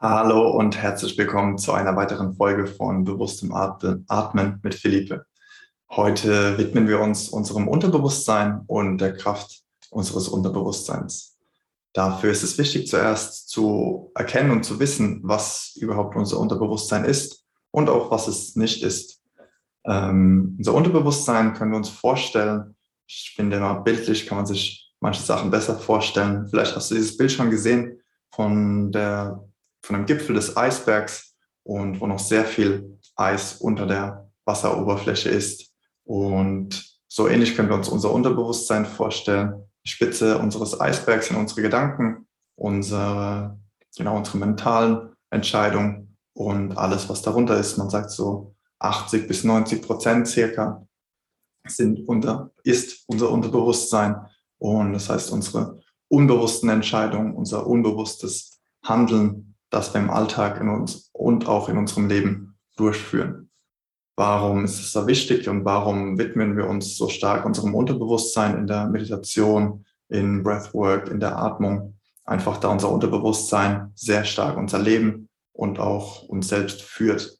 Hallo und herzlich willkommen zu einer weiteren Folge von Bewusstem Atmen mit Philippe. Heute widmen wir uns unserem Unterbewusstsein und der Kraft unseres Unterbewusstseins. Dafür ist es wichtig, zuerst zu erkennen und zu wissen, was überhaupt unser Unterbewusstsein ist und auch was es nicht ist. Ähm, unser Unterbewusstsein können wir uns vorstellen. Ich finde bildlich kann man sich manche Sachen besser vorstellen. Vielleicht hast du dieses Bild schon gesehen von der von einem Gipfel des Eisbergs und wo noch sehr viel Eis unter der Wasseroberfläche ist. Und so ähnlich können wir uns unser Unterbewusstsein vorstellen. Die Spitze unseres Eisbergs sind unsere Gedanken, unsere, genau, unsere mentalen Entscheidungen und alles, was darunter ist. Man sagt so 80 bis 90 Prozent circa sind unter, ist unser Unterbewusstsein. Und das heißt, unsere unbewussten Entscheidungen, unser unbewusstes Handeln das wir im Alltag in uns und auch in unserem Leben durchführen. Warum ist es so wichtig und warum widmen wir uns so stark unserem Unterbewusstsein in der Meditation, in Breathwork, in der Atmung? Einfach da unser Unterbewusstsein sehr stark unser Leben und auch uns selbst führt.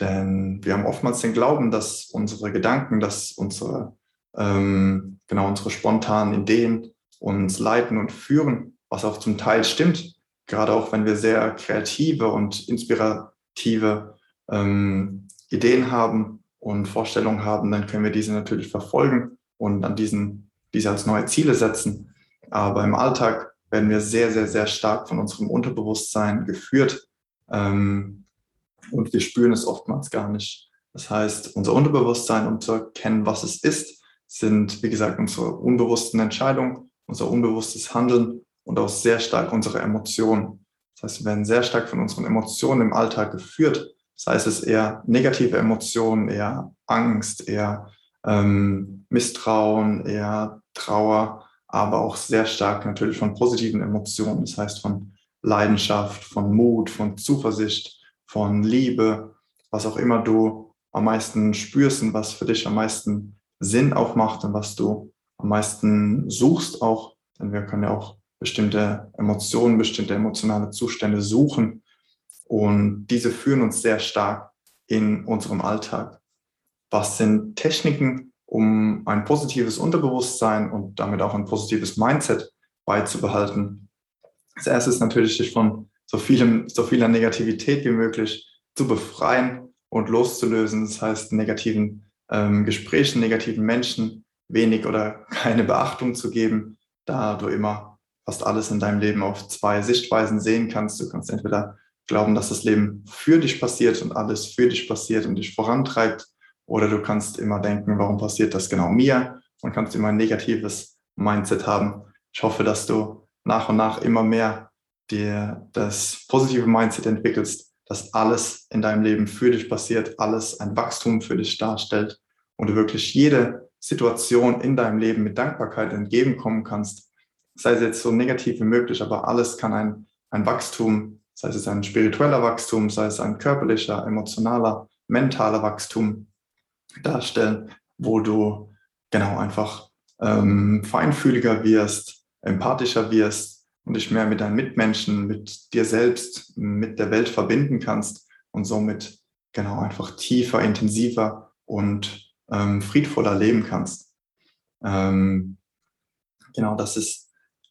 Denn wir haben oftmals den Glauben, dass unsere Gedanken, dass unsere, ähm, genau unsere spontanen Ideen uns leiten und führen, was auch zum Teil stimmt gerade auch wenn wir sehr kreative und inspirative ähm, Ideen haben und Vorstellungen haben, dann können wir diese natürlich verfolgen und an diesen, diese als neue Ziele setzen. Aber im Alltag werden wir sehr, sehr, sehr stark von unserem Unterbewusstsein geführt ähm, und wir spüren es oftmals gar nicht. Das heißt, unser Unterbewusstsein und zu erkennen, was es ist, sind, wie gesagt, unsere unbewussten Entscheidungen, unser unbewusstes Handeln und auch sehr stark unsere Emotionen. Das heißt, wir werden sehr stark von unseren Emotionen im Alltag geführt. Das heißt, es eher negative Emotionen, eher Angst, eher ähm, Misstrauen, eher Trauer, aber auch sehr stark natürlich von positiven Emotionen. Das heißt, von Leidenschaft, von Mut, von Zuversicht, von Liebe, was auch immer du am meisten spürst und was für dich am meisten Sinn auch macht und was du am meisten suchst auch. Denn wir können ja auch bestimmte Emotionen, bestimmte emotionale Zustände suchen. Und diese führen uns sehr stark in unserem Alltag. Was sind Techniken, um ein positives Unterbewusstsein und damit auch ein positives Mindset beizubehalten? Das erste ist natürlich, sich von so, vielem, so vieler Negativität wie möglich zu befreien und loszulösen. Das heißt, negativen ähm, Gesprächen, negativen Menschen wenig oder keine Beachtung zu geben, da du immer fast alles in deinem Leben auf zwei Sichtweisen sehen kannst. Du kannst entweder glauben, dass das Leben für dich passiert und alles für dich passiert und dich vorantreibt, oder du kannst immer denken, warum passiert das genau mir und kannst immer ein negatives Mindset haben. Ich hoffe, dass du nach und nach immer mehr dir das positive Mindset entwickelst, dass alles in deinem Leben für dich passiert, alles ein Wachstum für dich darstellt und du wirklich jede Situation in deinem Leben mit Dankbarkeit entgegenkommen kannst sei es jetzt so negativ wie möglich, aber alles kann ein, ein Wachstum, sei es ein spiritueller Wachstum, sei es ein körperlicher, emotionaler, mentaler Wachstum darstellen, wo du genau einfach ähm, feinfühliger wirst, empathischer wirst und dich mehr mit deinen Mitmenschen, mit dir selbst, mit der Welt verbinden kannst und somit genau einfach tiefer, intensiver und ähm, friedvoller leben kannst. Ähm, genau, das ist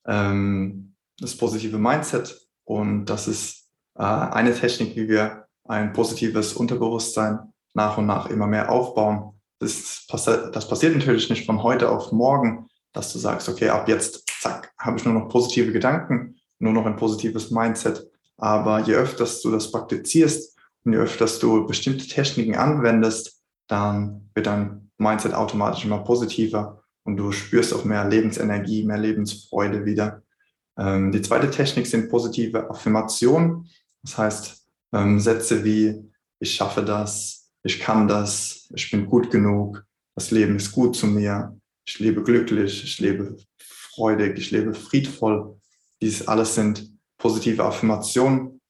ähm, das positive Mindset. Und das ist äh, eine Technik, wie wir ein positives Unterbewusstsein nach und nach immer mehr aufbauen. Das, das passiert natürlich nicht von heute auf morgen, dass du sagst, okay, ab jetzt, zack, habe ich nur noch positive Gedanken, nur noch ein positives Mindset. Aber je öfter du das praktizierst und je öfter du bestimmte Techniken anwendest, dann wird dein Mindset automatisch immer positiver und du spürst auch mehr Lebensenergie, mehr Lebensfreude wieder. Ähm, die zweite Technik sind positive Affirmationen. Das heißt, ähm, Sätze wie ich schaffe das, ich kann das, ich bin gut genug, das Leben ist gut zu mir, ich lebe glücklich, ich lebe freudig, ich lebe friedvoll. Dies alles sind positive Affirmationen,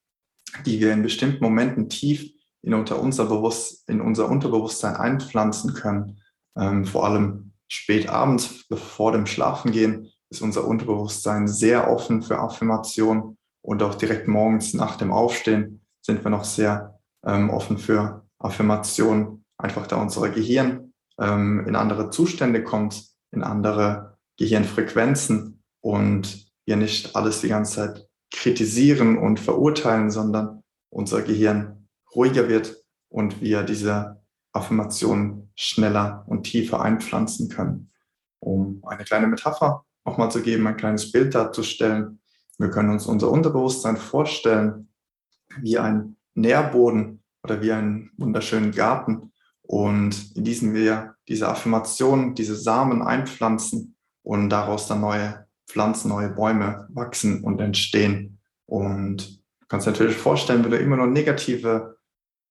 die wir in bestimmten Momenten tief in unser, Bewusst in unser Unterbewusstsein einpflanzen können. Ähm, vor allem spät abends, bevor dem Schlafengehen, ist unser Unterbewusstsein sehr offen für Affirmationen und auch direkt morgens nach dem Aufstehen sind wir noch sehr ähm, offen für Affirmationen, einfach da unser Gehirn ähm, in andere Zustände kommt, in andere Gehirnfrequenzen und wir nicht alles die ganze Zeit kritisieren und verurteilen, sondern unser Gehirn ruhiger wird und wir diese Affirmationen schneller und tiefer einpflanzen können. Um eine kleine Metapher nochmal zu geben, ein kleines Bild darzustellen. Wir können uns unser Unterbewusstsein vorstellen wie ein Nährboden oder wie einen wunderschönen Garten. Und in diesem wir diese Affirmationen, diese Samen einpflanzen und daraus dann neue Pflanzen, neue Bäume wachsen und entstehen. Und du kannst dir natürlich vorstellen, wenn du immer nur negative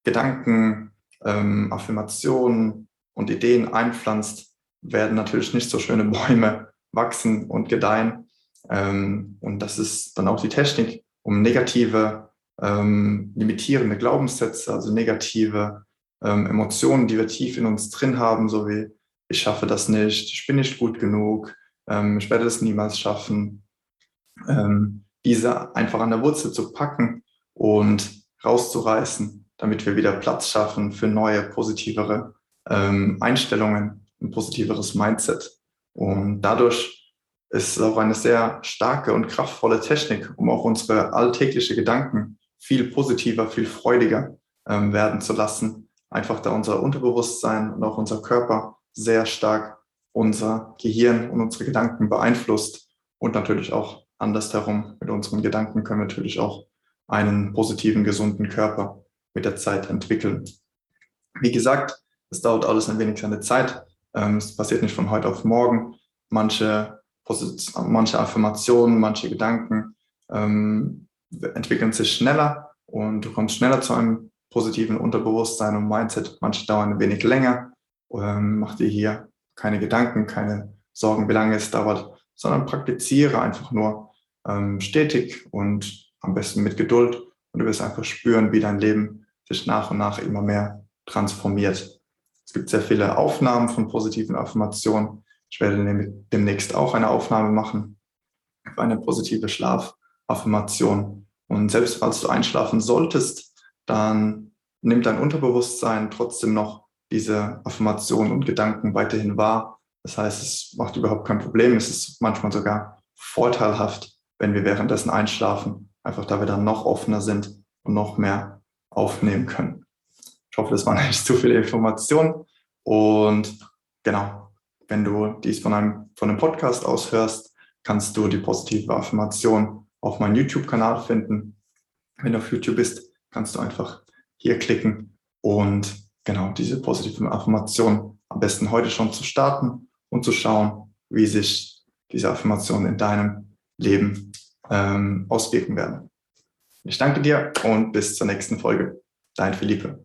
Gedanken, ähm, Affirmationen und Ideen einpflanzt, werden natürlich nicht so schöne Bäume wachsen und gedeihen. Ähm, und das ist dann auch die Technik, um negative, ähm, limitierende Glaubenssätze, also negative ähm, Emotionen, die wir tief in uns drin haben, so wie ich schaffe das nicht, ich bin nicht gut genug, ähm, ich werde es niemals schaffen, ähm, diese einfach an der Wurzel zu packen und rauszureißen, damit wir wieder Platz schaffen für neue, positivere ähm, Einstellungen, ein positiveres Mindset. Und dadurch ist es auch eine sehr starke und kraftvolle Technik, um auch unsere alltägliche Gedanken viel positiver, viel freudiger ähm, werden zu lassen. Einfach da unser Unterbewusstsein und auch unser Körper sehr stark unser Gehirn und unsere Gedanken beeinflusst und natürlich auch andersherum mit unseren Gedanken können wir natürlich auch einen positiven, gesunden Körper mit der Zeit entwickeln. Wie gesagt, es dauert alles ein wenig seine Zeit. Ähm, es passiert nicht von heute auf morgen. Manche, manche Affirmationen, manche Gedanken ähm, entwickeln sich schneller und du kommst schneller zu einem positiven Unterbewusstsein und Mindset. Manche dauern ein wenig länger. Ähm, mach dir hier keine Gedanken, keine Sorgen, wie lange es dauert, sondern praktiziere einfach nur ähm, stetig und am besten mit Geduld und du wirst einfach spüren, wie dein Leben sich nach und nach immer mehr transformiert. Es gibt sehr viele Aufnahmen von positiven Affirmationen. Ich werde demnächst auch eine Aufnahme machen für eine positive Schlafaffirmation. Und selbst falls du einschlafen solltest, dann nimmt dein Unterbewusstsein trotzdem noch diese Affirmationen und Gedanken weiterhin wahr. Das heißt, es macht überhaupt kein Problem. Es ist manchmal sogar vorteilhaft, wenn wir währenddessen einschlafen, einfach da wir dann noch offener sind und noch mehr aufnehmen können. Ich hoffe, das waren nicht zu viele Informationen. Und genau, wenn du dies von einem, von einem Podcast aus hörst, kannst du die positive Affirmation auf meinem YouTube-Kanal finden. Wenn du auf YouTube bist, kannst du einfach hier klicken und genau diese positive Affirmation am besten heute schon zu starten und zu schauen, wie sich diese Affirmationen in deinem Leben ähm, auswirken werden. Ich danke dir und bis zur nächsten Folge. Dein Philippe.